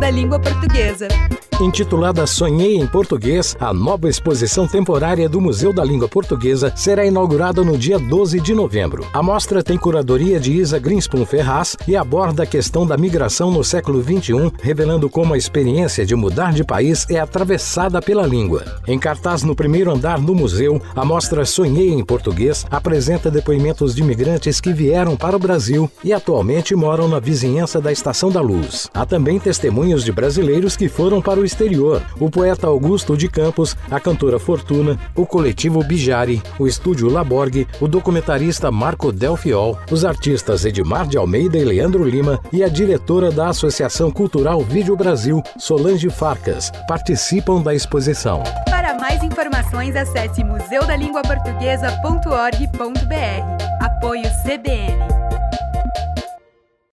Da Língua Portuguesa. Intitulada Sonhei em Português, a nova exposição temporária do Museu da Língua Portuguesa será inaugurada no dia 12 de novembro. A mostra tem curadoria de Isa Greenspoon Ferraz e aborda a questão da migração no século XXI, revelando como a experiência de mudar de país é atravessada pela língua. Em cartaz no primeiro andar do museu, a mostra Sonhei em Português apresenta depoimentos de imigrantes que vieram para o Brasil e atualmente moram na vizinhança da Estação da Luz. Há também testemunhos de brasileiros que foram para o exterior, o poeta Augusto de Campos, a cantora Fortuna, o coletivo Bijari, o estúdio Laborg, o documentarista Marco Delfiol, os artistas Edmar de Almeida e Leandro Lima e a diretora da Associação Cultural Vídeo Brasil, Solange Farcas, participam da exposição. Para mais informações, acesse museudalinguaportuguesa.org.br. Apoio CBN.